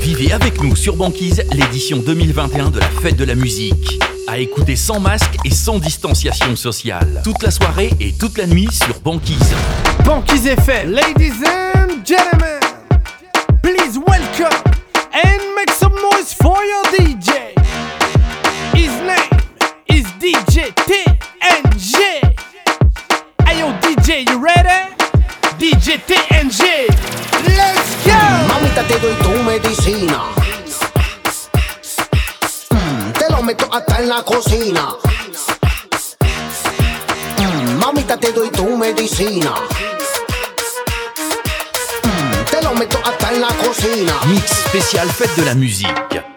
Vivez avec nous sur Banquise l'édition 2021 de la fête de la musique. À écouter sans masque et sans distanciation sociale. Toute la soirée et toute la nuit sur Banquise. Banquise FM, ladies and gentlemen, la cocina. Mm, mamita, te doy tu medicina. Mm, te lo meto hasta en la cocina. Mix spécial fête de la musique.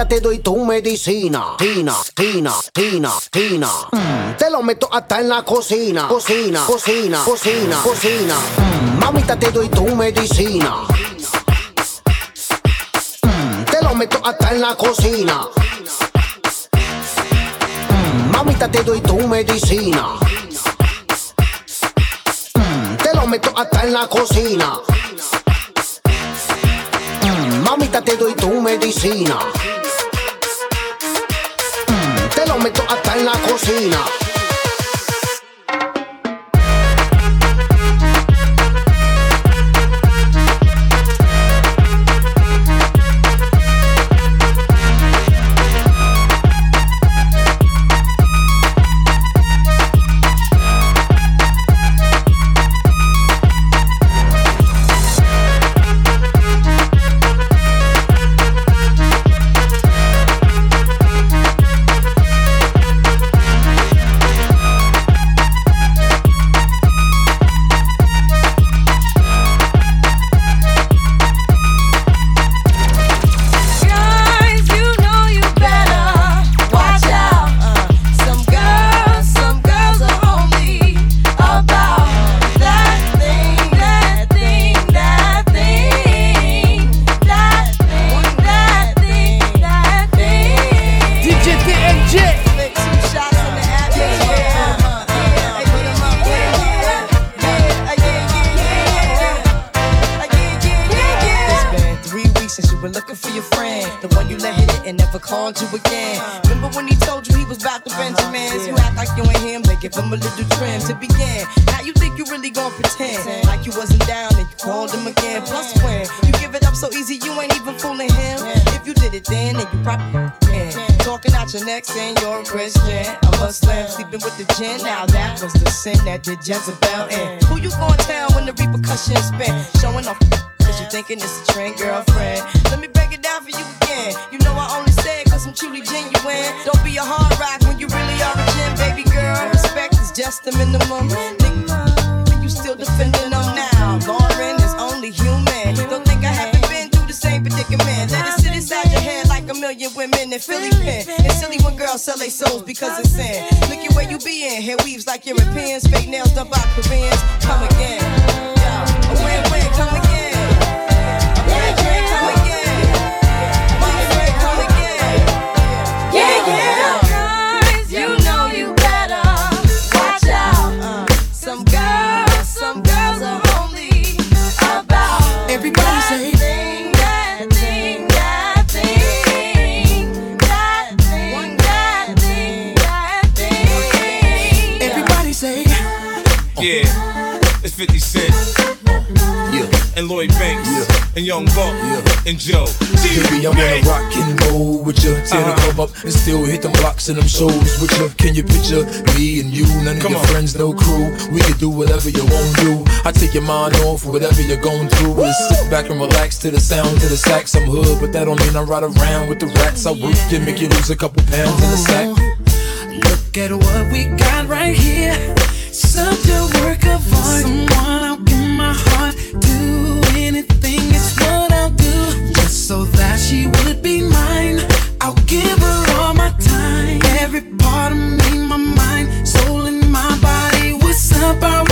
Mamita, te doy tu medicina. Tina, tina, tina, tina. Mm, te lo meto hasta en la cocina. Cocina, cocina, cocina, cocina. Mm, mamita, te doy tu medicina. Mm, te lo meto hasta en la cocina. Mm, mamita, te doy tu medicina. Te lo meto hasta en la cocina. Mamita, te doy tu medicina. Lo meto hasta en la cocina. Head like a million women in Philly pen. It's silly when girls sell their souls because it's sin. Look at where you be in. Hair weaves like Europeans. Fake nails done by Koreans. Come again. And Young Buck. And Joe. Baby, I wanna rock and roll with you. Tear the uh-huh. club up and still hit them blocks and them shows with you. Can you picture me and you? None of Come your on. friends, no crew. We can do whatever you want to do. I take your mind off whatever you're going through. And sit back and relax to the sound of the sax. I'm hood, but that don't mean I ride around with the rats. I work you, make you lose a couple pounds in the sack. Look at what we got right here. Such a work of art. Someone I'll give my heart. Do anything, so that she would be mine. I'll give her all my time, every part of me, my mind, soul, and my body. What's up? I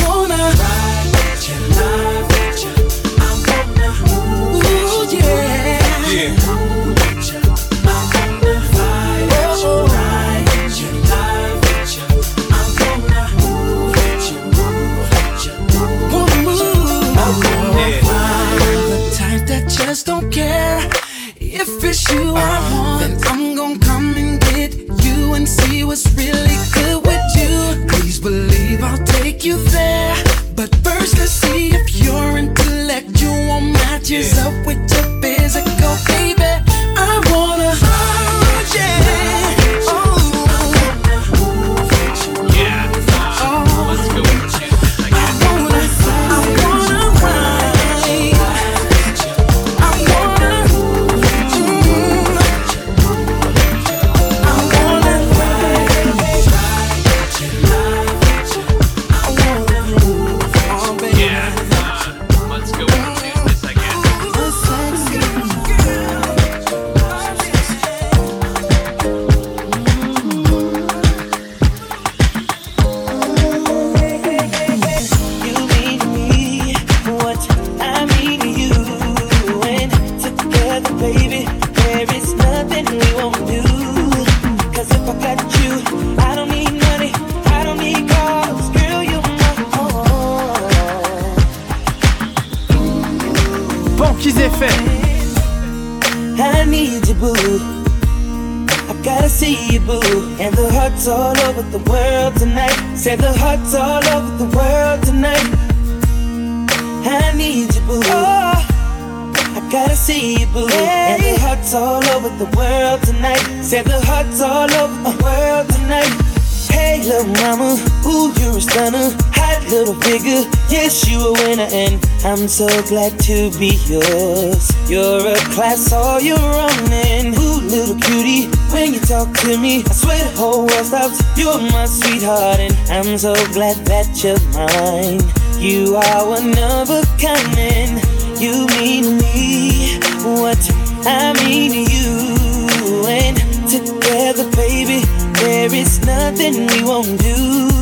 to be yours. You're a class all your own, and ooh, little cutie, when you talk to me, I swear the whole world stops. You're my sweetheart, and I'm so glad that you're mine. You are one of a kind, and you mean me what I mean to you, and together, baby. There is nothing we won't do.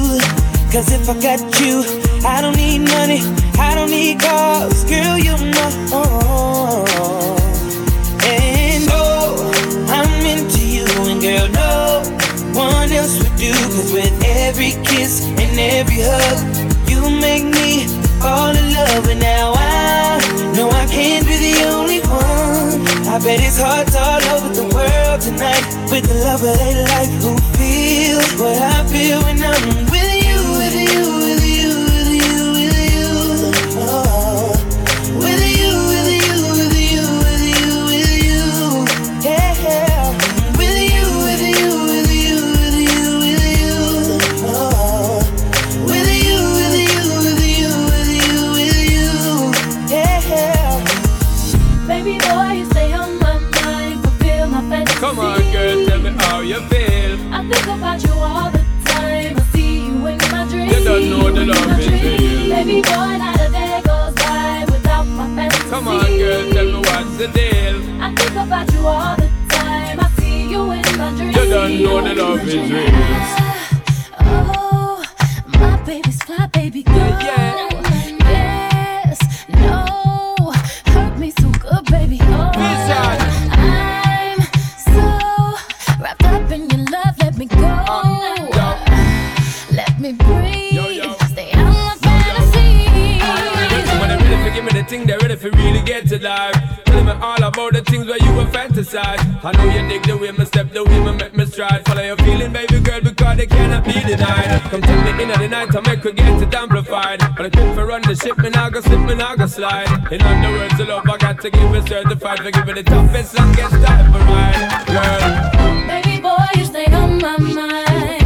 Cause if I got you, I don't need money, don't need cars. Girl, you're my own. And oh, I'm into you, and girl, no one else would do. Cause with every kiss and every hug, you make me fall in love. And now I know I can't be the only one. I bet it's hearts all over the world tonight with the love of their life who feels what I feel when I'm you, with You know the love is real. Baby boy, not a day goes by without my fantasy. Come on, girl, tell me what's the deal. I think about you all the time. I see you in my dreams. You don't know the love is eh? real. Ready to give me the thing, they ready for really get to life. Tell me all about the things where you were fantasize. I know you dig the way me step, the way me make me stride. Follow your feeling, baby girl, because they cannot be denied. Come take me in the night, I make her get it amplified. But I quit for run the ship, me now go slip, me now go slide. In other words, the love I got to give it certified for giving the toughest, longest time for ride. Girl, Baby boy, you stay on my mind.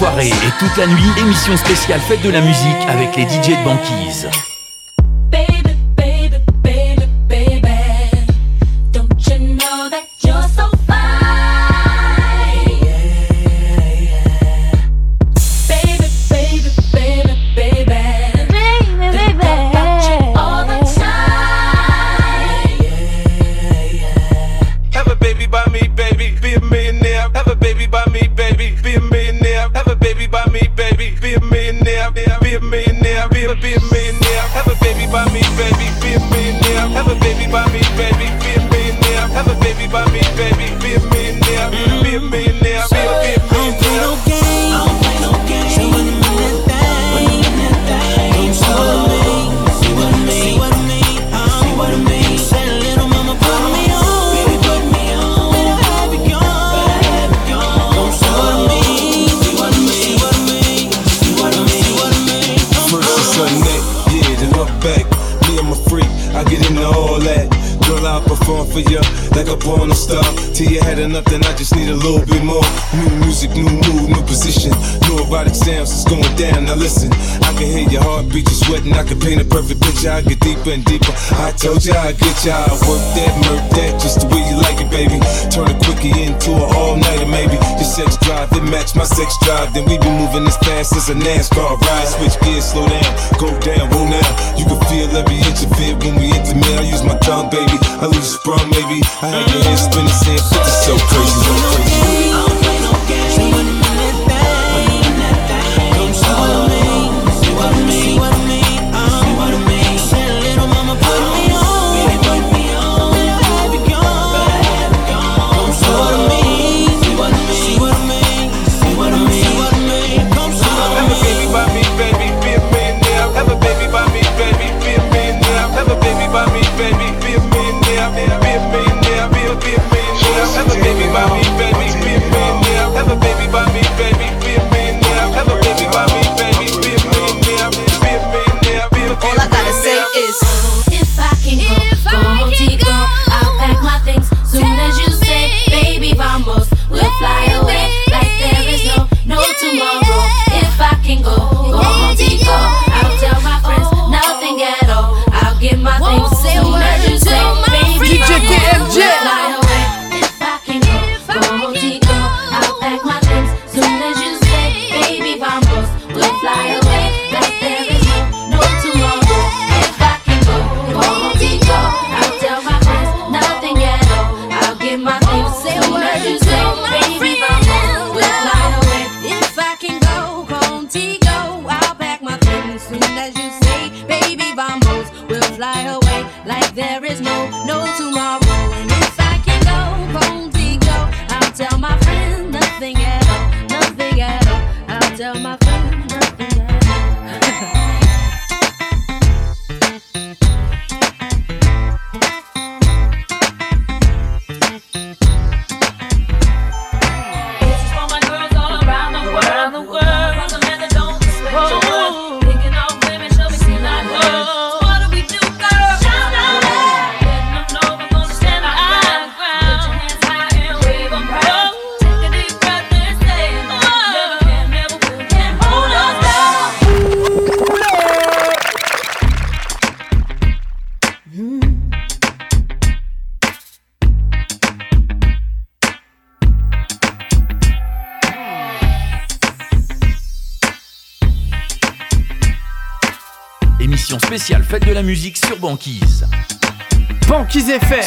et toute la nuit, émission spéciale Fête de la musique avec les DJ de banquise. Nothing. I just need a little bit more. New music, new mood, new position. New erotic sounds is going down. Now listen, can hear your heartbeat, you sweating. I can paint a perfect picture. I get deeper and deeper. I told ya I get ya. I work that, murk that, just the way you like it, baby. Turn a quickie into an all-nighter, maybe. Your sex drive, it match my sex drive. Then we be moving as fast as a NASCAR ride. Switch gears, slow down, go down, roll now. You can feel every inch of it when we intimate. I use my tongue, baby. I lose sprung, maybe. I had your head spinning, saying 50 so crazy, so crazy. fit.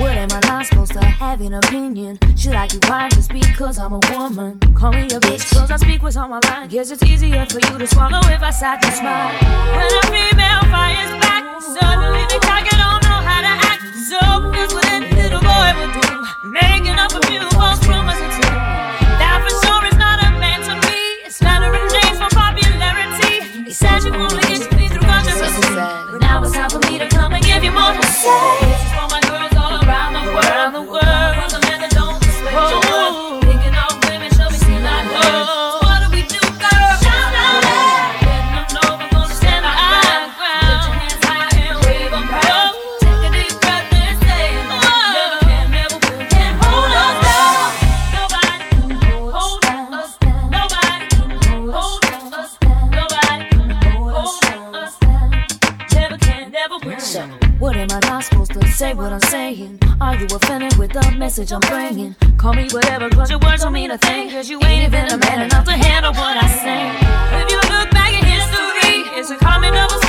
What am I not supposed to have an opinion? Should I keep quiet just because I'm a woman? Call me a bitch, cause I speak what's on my mind. Guess it's easier for you to swallow if I sat to smile. When a female fires back, suddenly the target don't know how to act. So is what that little boy will do. Making up a few false rumors or. That for sure is not a man to be. It's not a for popularity. He said you only sad. But now it's time for me to come and give you more to say. For my girls all around the world. Around the world. message I'm bringing. Call me whatever, cause your words don't mean a thing. Cause you ain't even a man enough to handle what I say. If you look back at history, it's a common a.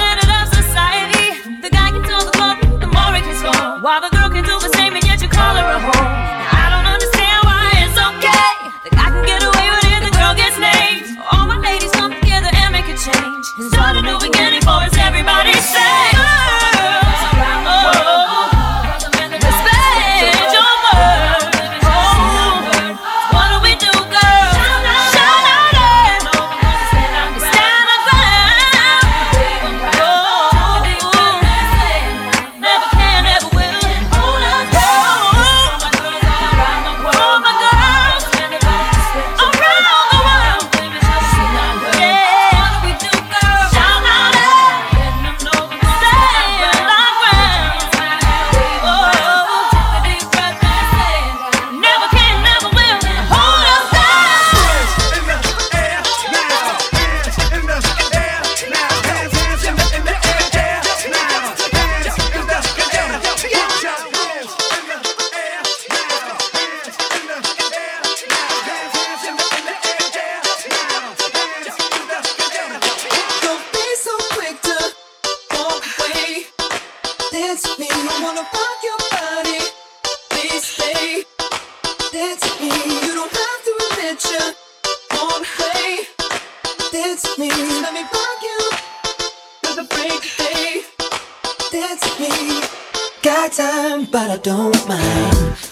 I don't mind.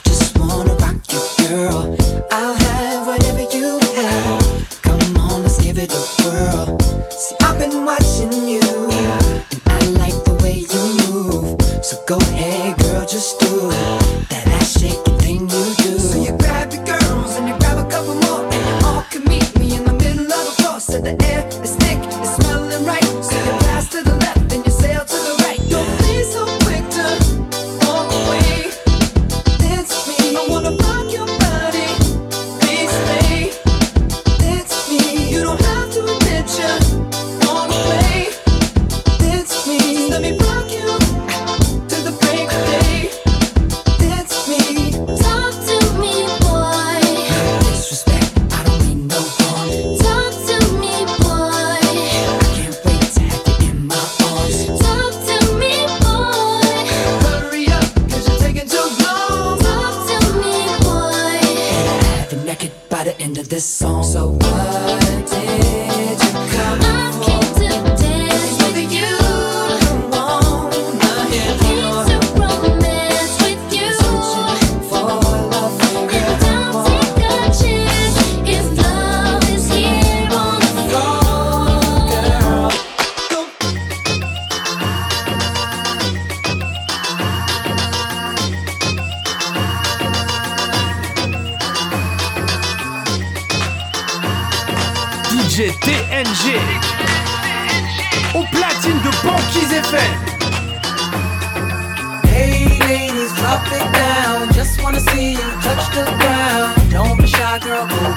Au platine de Banquise FM Hey ladies, drop it down. Just wanna see you touch the ground. Don't be shy girl, go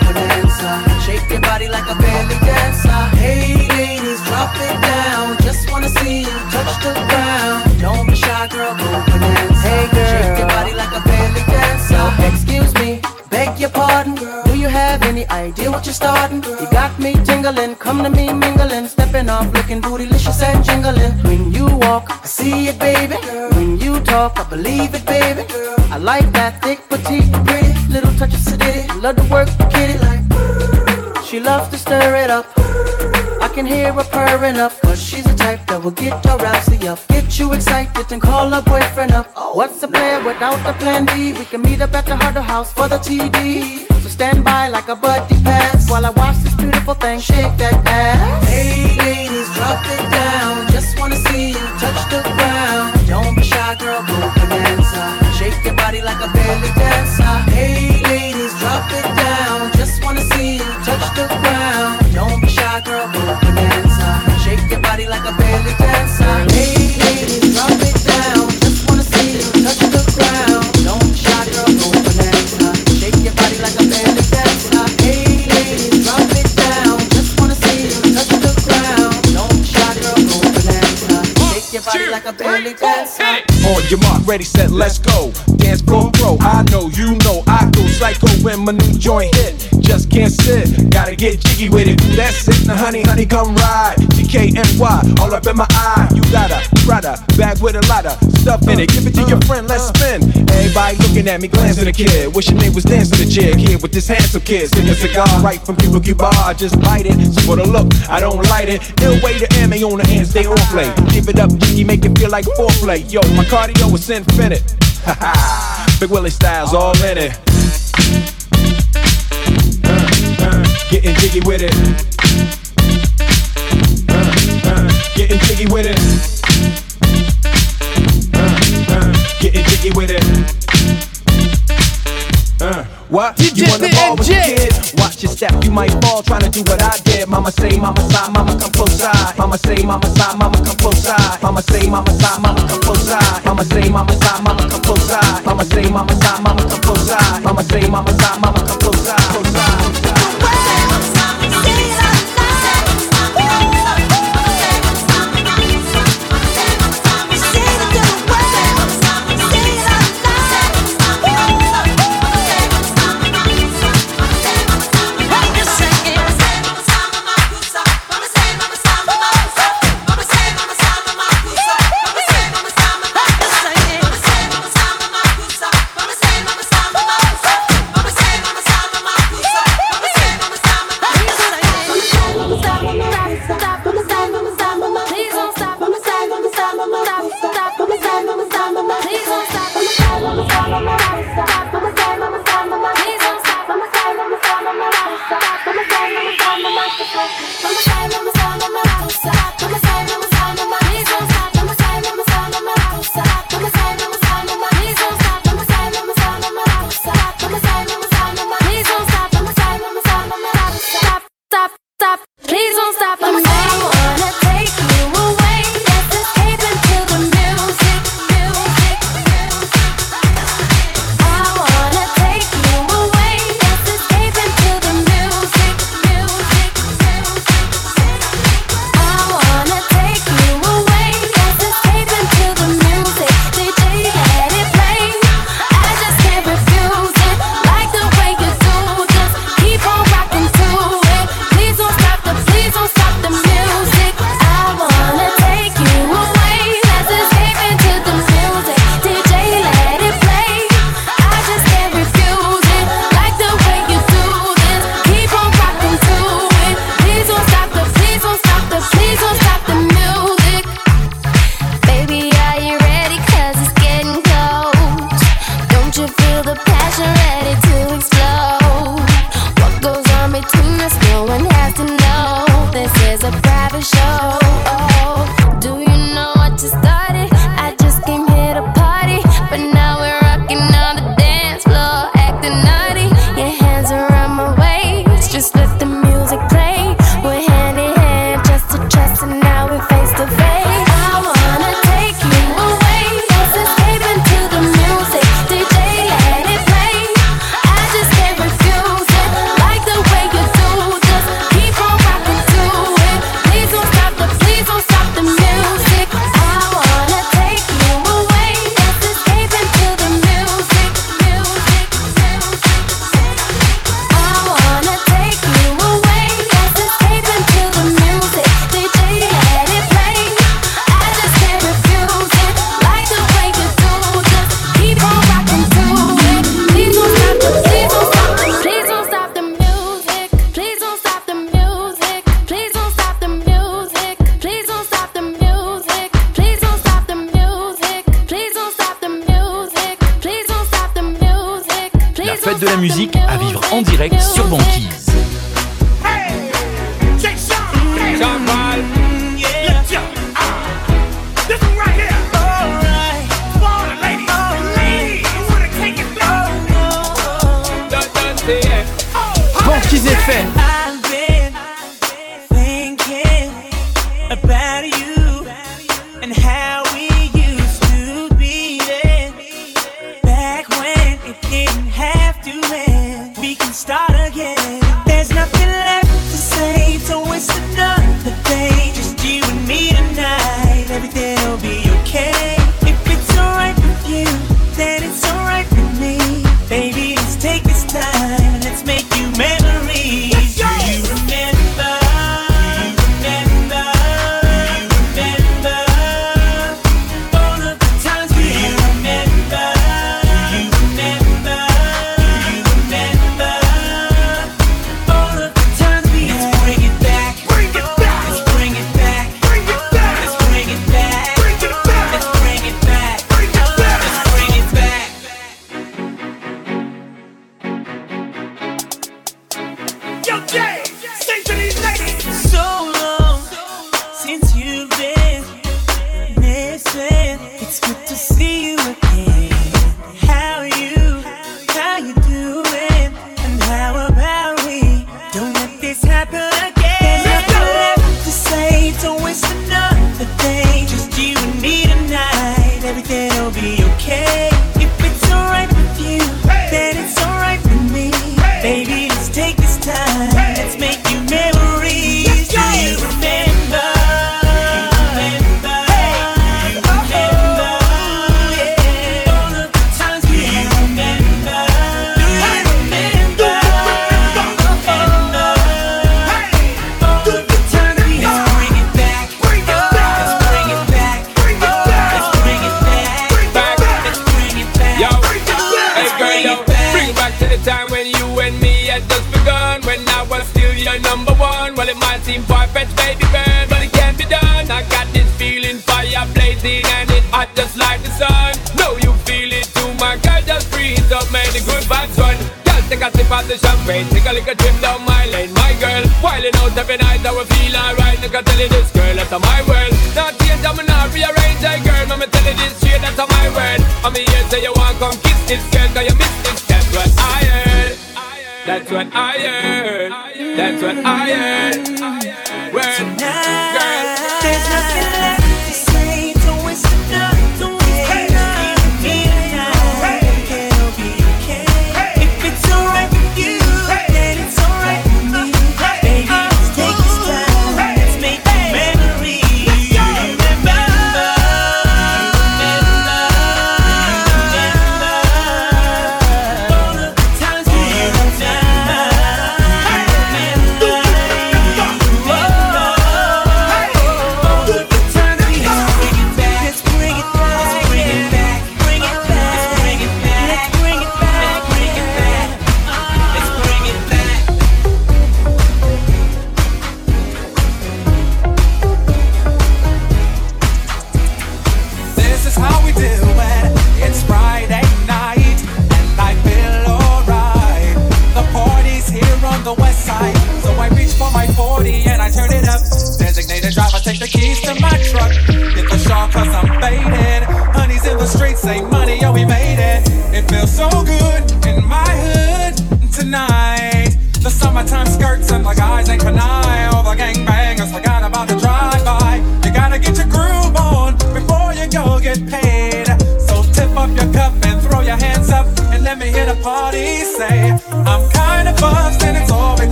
idea what you're starting. You got me tingling, come to me mingling, stepping off, looking bootylicious and jingling. When you walk, I see it, baby. When you talk, I believe it, baby. I like that thick, petite, pretty, little touch of city. Love to work, kitty. like. She loves to stir it up. I can hear her purring up, cause she's the type that will get her rousey up. Get you excited and call her boyfriend up. What's the plan without the plan B? We can meet up at the Huddle House for the TD. So stand by like a buddy pass while I watch this beautiful thing shake that ass. Hey ladies, drop it down. Just wanna see you touch the ground. Don't be shy, girl, go bonanza. Shake your body like a belly dancer. Hey ladies, drop it down. Just wanna see you touch the ground. Body like a belly dancer. Hey ladies, drop it down. Just wanna see you touch the ground. Don't shy, girl, go bonanza. Shake your body like a belly dancer. Hey ladies, drop it down. Just wanna see you touch the ground. Don't shy, girl, go bonanza. Shake your body like a belly dancer. On your mark, ready, set, let's go. Dance floor pro, I know, you know, I go psycho when my new joint hit. Just can't sit, gotta get jiggy with it. That's it, now honey, honey, come ride. DKNY, all up in my eye. You got a Prada bag with a lot of stuff in it. Give it to your friend, let's spin. Everybody looking at me, glancing a kid. Wishing they was dancing the jig here with this handsome kid. Sing a cigar right from Cuba Cuba. I just bite it. So for the look, I don't light it. Ill way to ammo on the hand, stay on play. Give it up, jiggy, make it feel like foreplay. Yo, my cardio is infinite. Big Willie Styles all in it. Getting jiggy with it. Getting jiggy with it. Getting jiggy with it. Uh, what? DJ you wanna ball with the kid? Watch your step, you might fall trying to do what I did. Mama say, mama side, mama come close side. Mama say, mama side, mama come close side. Mama say, mama side, mama come close side. Mama say, mama side, mama come close side. Mama say, mama side, mama come close side. Mama say, mama side, mama come close side. Close side.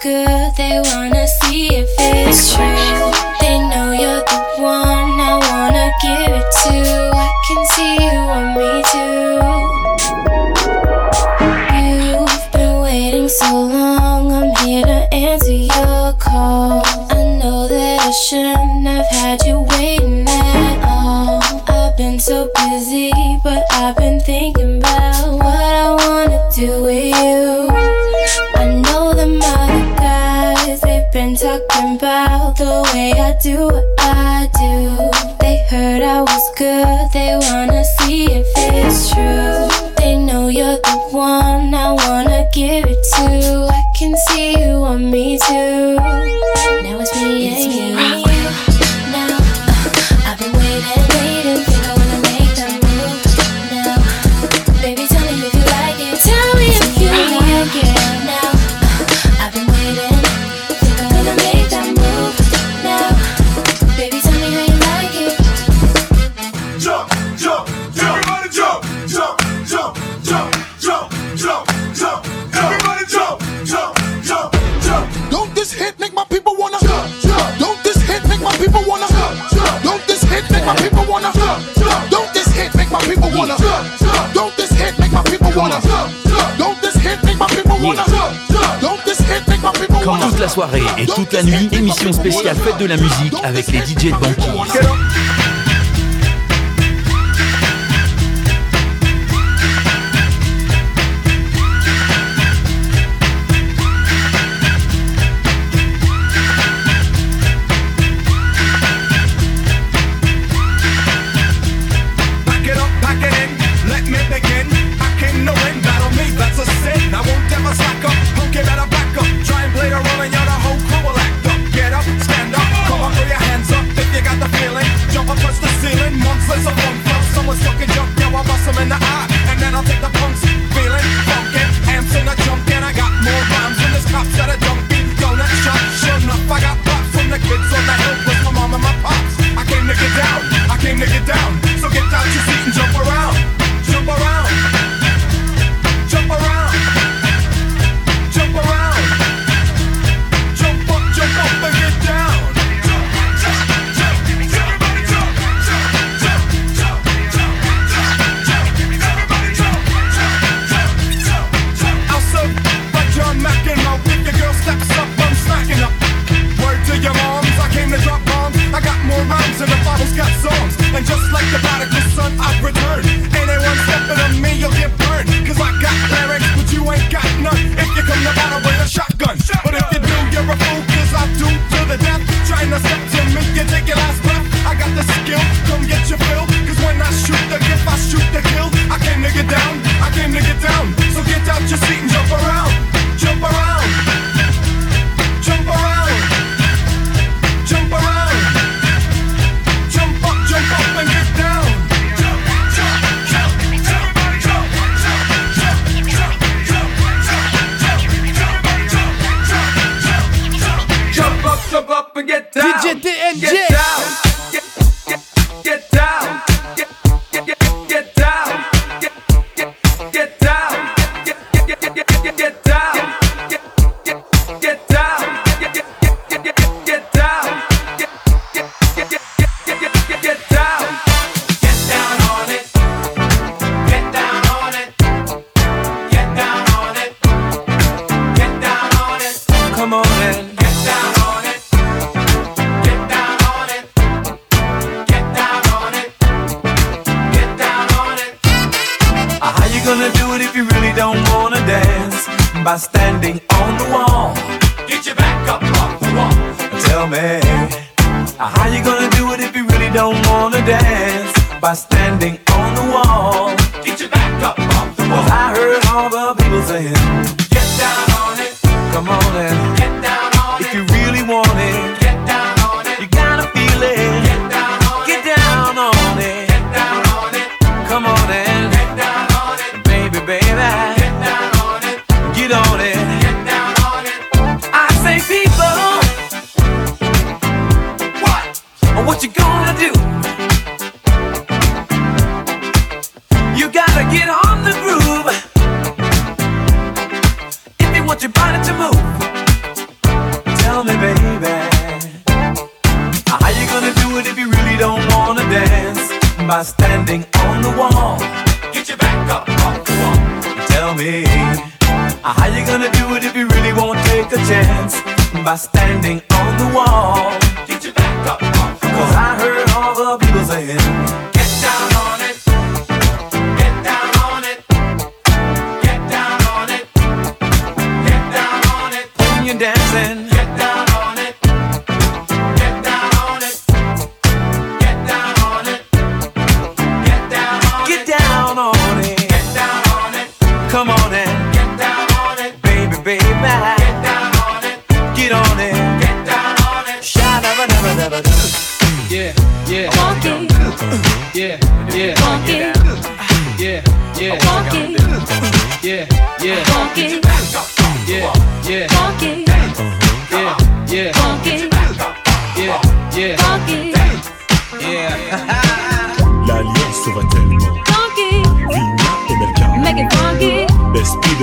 good, they wanna et toute la nuit, émission spéciale Fête de la musique avec les DJ de Banquise.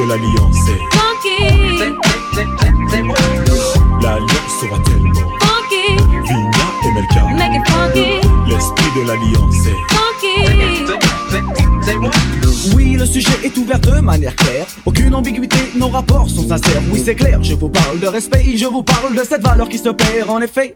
L'alliance est funky, L'alliance sera tellement funky, Vigna et Melka. make it funky, L'esprit de l'alliance est funky. Oui, le sujet est ouvert de manière claire. Aucune ambiguïté, nos rapports sont sincères. Oui, c'est clair, je vous parle de respect, je vous parle de cette valeur qui se perd en effet.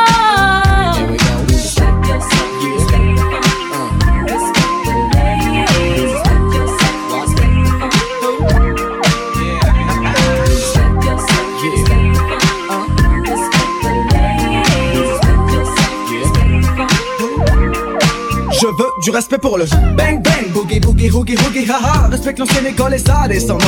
Respect pour le bang bang, boogie boogie hoogie hoogie haha. Respecte l'ancienne école et sa descendance.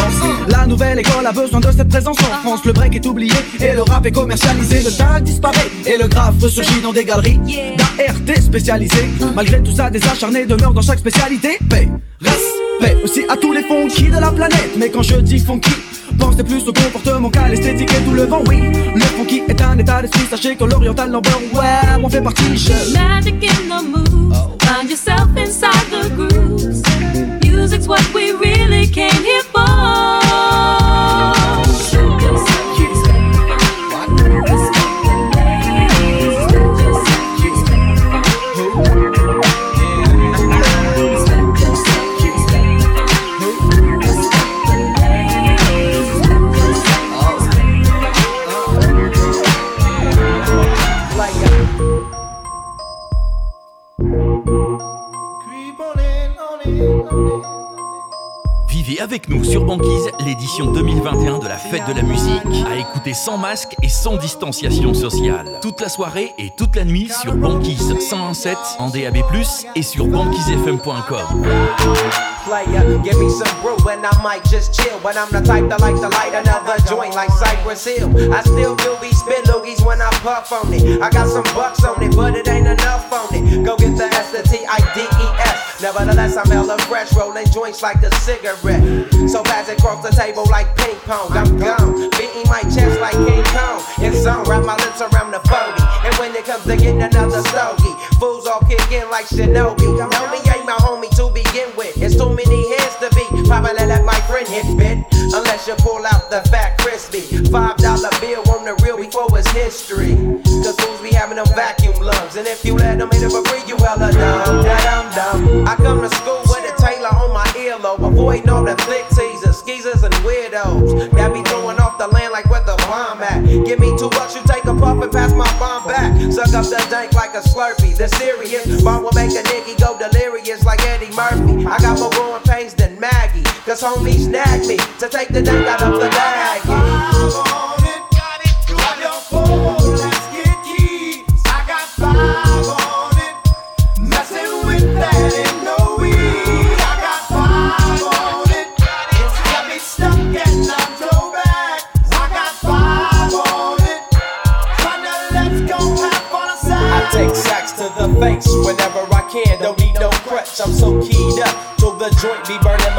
La nouvelle école a besoin de cette présence en France. Le break est oublié et le rap est commercialisé. Le tag disparaît et le graphe ressurgit dans des galeries d'ART spécialisées. Malgré tout ça, des acharnés demeurent dans chaque spécialité. Paix, respect aussi à tous les funky de la planète. Mais quand je dis funky, Pensez plus au comportement qu'à l'esthétique et tout le vent, oui. Le funky est un état d'esprit, sachez que l'oriental number one, on fait partie, je. Magic in the moves. Find yourself inside the grooves. Music's what we really came here for. Avec nous sur Banquise l'édition 2021 de la fête de la musique. À écouter sans masque et sans distanciation sociale. Toute la soirée et toute la nuit sur Banquise 101.7 en DAB+, et sur banquisefm.com. player. Give me some brew and I might just chill. But I'm the type that like to light another joint like Cypress Hill. I still do be spit loogies when I puff on it. I got some bucks on it, but it ain't enough on it. Go get the S, the T, I, D, E, S. Nevertheless, I'm hella fresh, rolling joints like a cigarette. So fast across the table like ping pong. I'm gone, beating my chest like King Kong. In zone, wrap my lips around the 40. And when it comes to getting another stogie, fools all kick in like Shinobi so many hands to beat. Probably let my friend hit bit. Unless you pull out the fat crispy. Five dollar bill on the real before it's history. Cause fools be having them vacuum lungs. And if you let them hit it for free, you hella dumb. Dumb, dumb. I come to school with a Taylor on my earlobe. Avoiding all the flick teasers, skeezers, and weirdos. That be throwing off the land like where the bomb at. Give me two bucks, you take a puff and pass my bomb back. Suck up the dank like a slurpee. The serious bomb will make a nigga go to I got more growing pains than Maggie. Cause homies snagged me to take the dank out of the bag.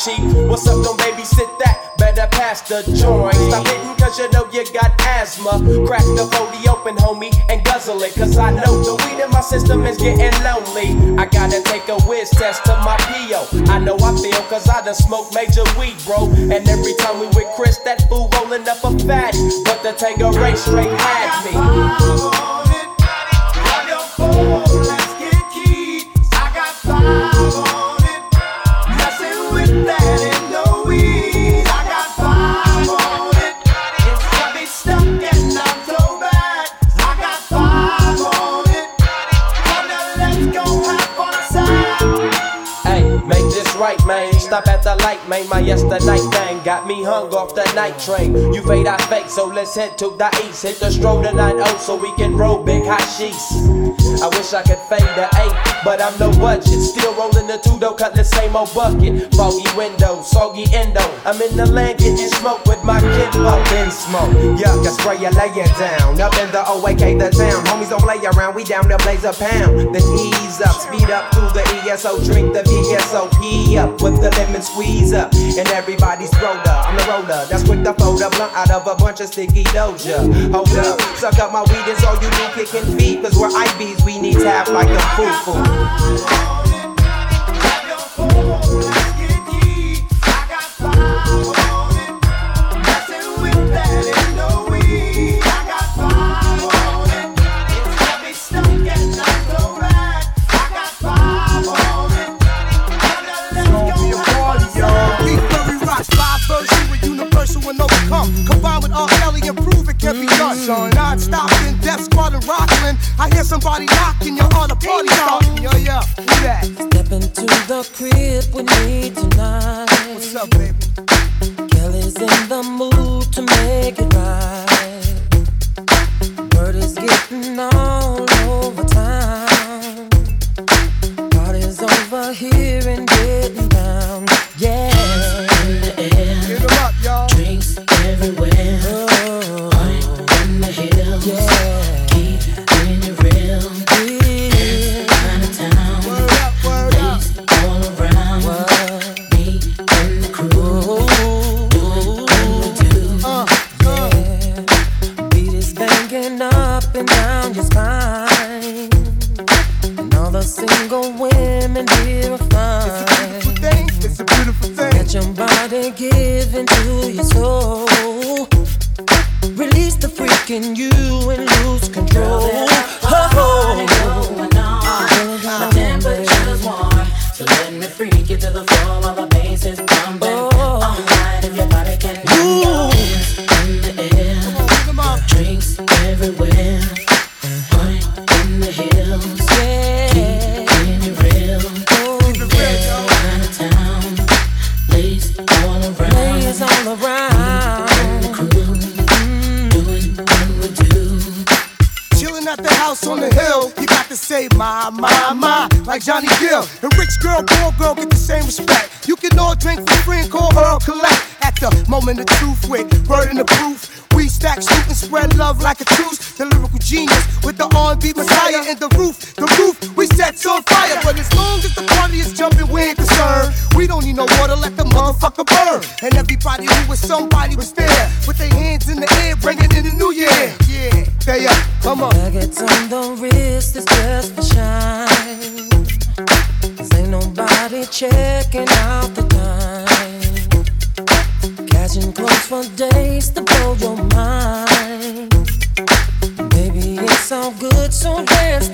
What's up, don't babysit that? Better pass the joint. Stop hitting cause you know you got asthma. Crack the 40 open, homie, and guzzle it. Cause I know the weed in my system is getting lonely. I gotta take a whiz test to my PO. I know I feel cause I done smoked major weed, bro. And every time we with Chris, that fool rolling up a fatty. But the Tanqueray straight had me. Me hung off night train. You fade, I fake, so let's head to the east. Hit the stroll tonight, oh, so we can roll big hot sheets. I wish I could fade the eight, but I'm no budget. Still rolling the two, though, cut the same old bucket. Foggy window, soggy endo. I'm in the land getting smoke with my kid. Up in smoke, yuck, I spray you, lay it down. Up in the OAK, the town. Homies don't play around, we down to blaze a pound. Then ease up, speed up through the ESO, drink the VSOP up with the lemon squeeze up. And everybody's roller, I'm the roller. That's quick to fold a blunt out of a bunch of sticky doja. Hold up, suck up my weed, is all you do, kicking feet. Cause we're IBs, we need tap like a foo foo. And. Combined with R. Kelly and prove it can be done. Non-stop in Death Squad and Rockland. I hear somebody knocking, you're on a party starting. Yo, yo, who that? Step into the crib with me tonight. What's up, baby? Kelly's in the mood to make it right. Word is getting all over town. Party's over here and getting down. Yeah.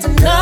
So dance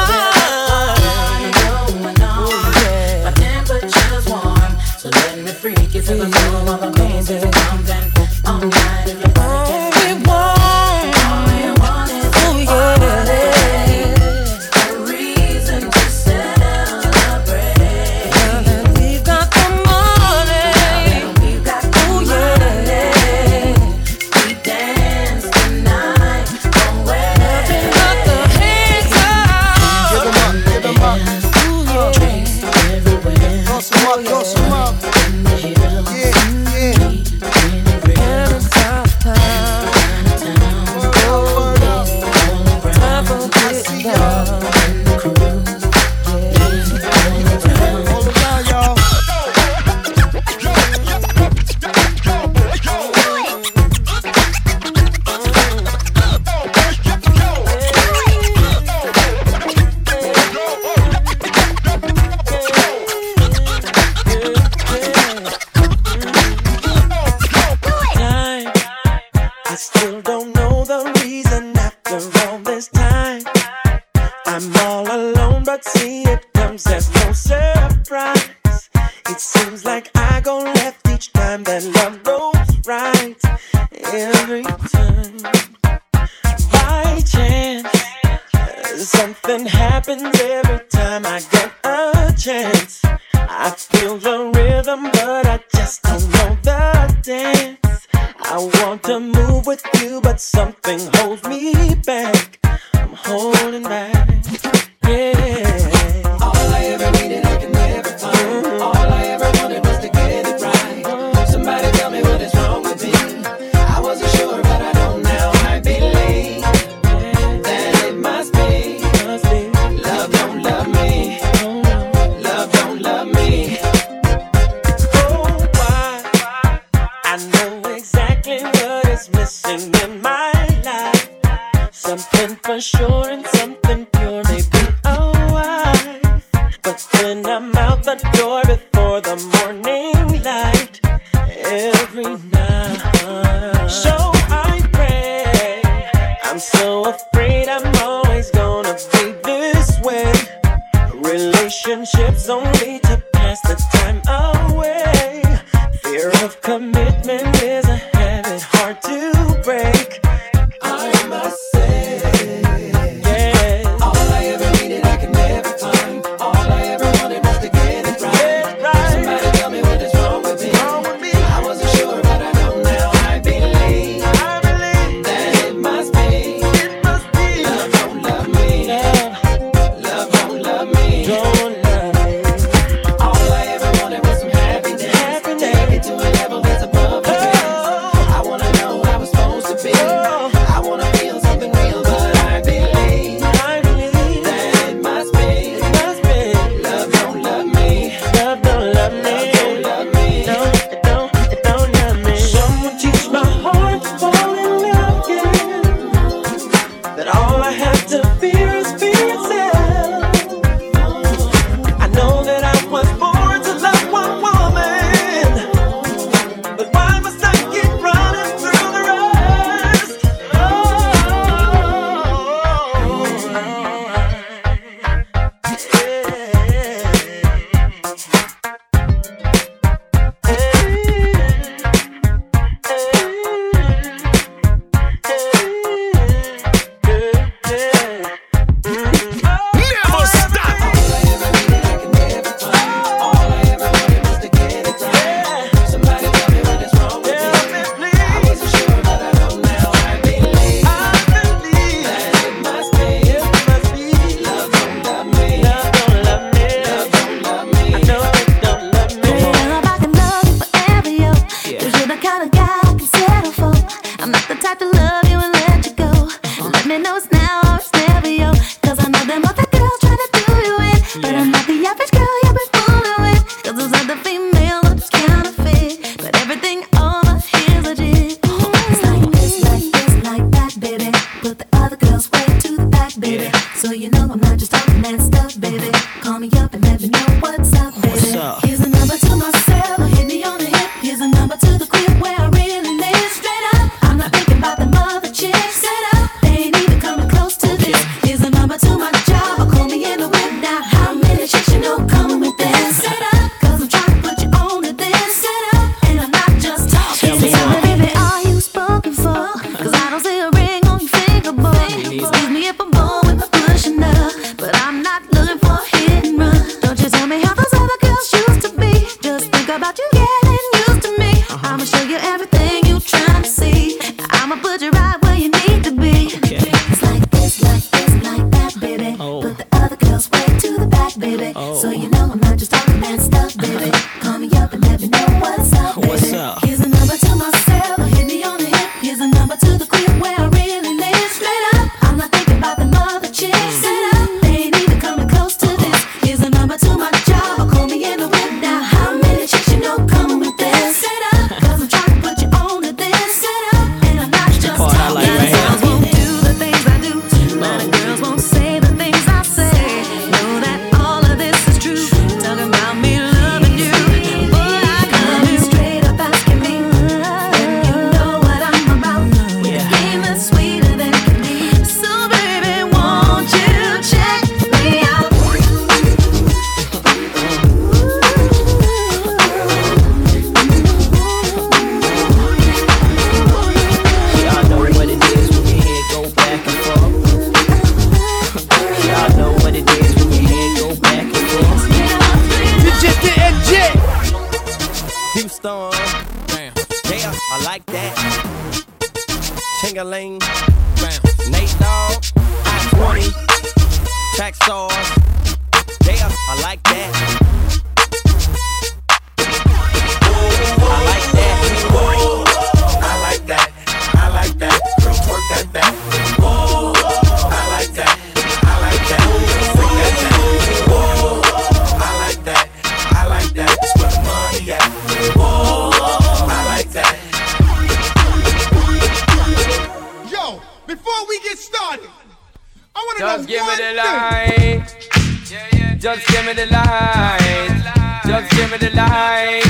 Just give me the light. Just give me the light.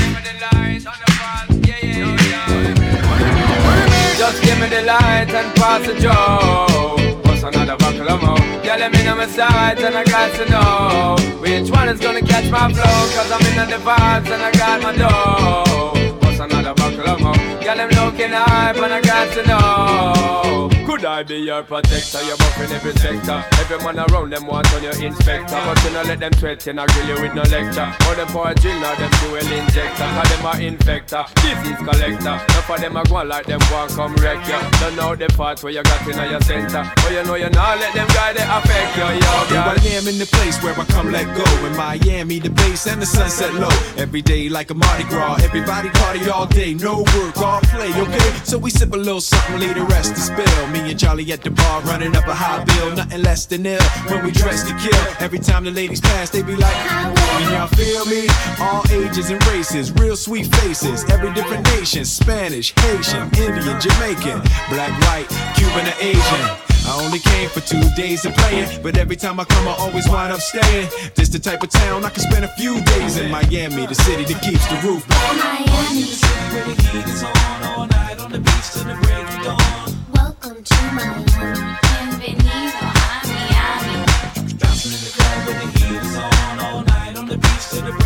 Just give me the light and pass the joe. What's another buckle of more? Yeah, let me know my sides and I got to know which one is gonna catch my flow. Cause I'm in the vibes and I got my dough. What's another buckle of more? Yeah, them looking hype and I got to know. Could I be your protector? You're buffing every sector. Every man around them want on your inspector. But you know let them threaten, I grill you with no lecture. Or them for a drill, or them fuel injector. Cause them are infector, disease collector. Enough of them are going like them want come wreck you. Don't know the parts where you got in your center. But you know you not let them guy they affect you, yo, girl. I am in the place where I come let go. In Miami, the base and the sunset low. Every day like a Mardi Gras. Everybody party all day, no work, all play, okay? So we sip a little something, leave the rest to spill. Me and Charlie at the bar running up a high bill, nothing less than ill. When we dress to kill, every time the ladies pass, they be like, Can y'all feel me? All ages and races, real sweet faces, every different nation Spanish, Haitian, Indian, Jamaican, black, white, Cuban, or Asian. I only came for two days of playing, but every time I come, I always wind up staying. This the type of town I can spend a few days in Miami, the city that keeps the roof. Welcome to Miami. Bienvenido a Miami. I'm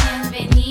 Bienvenido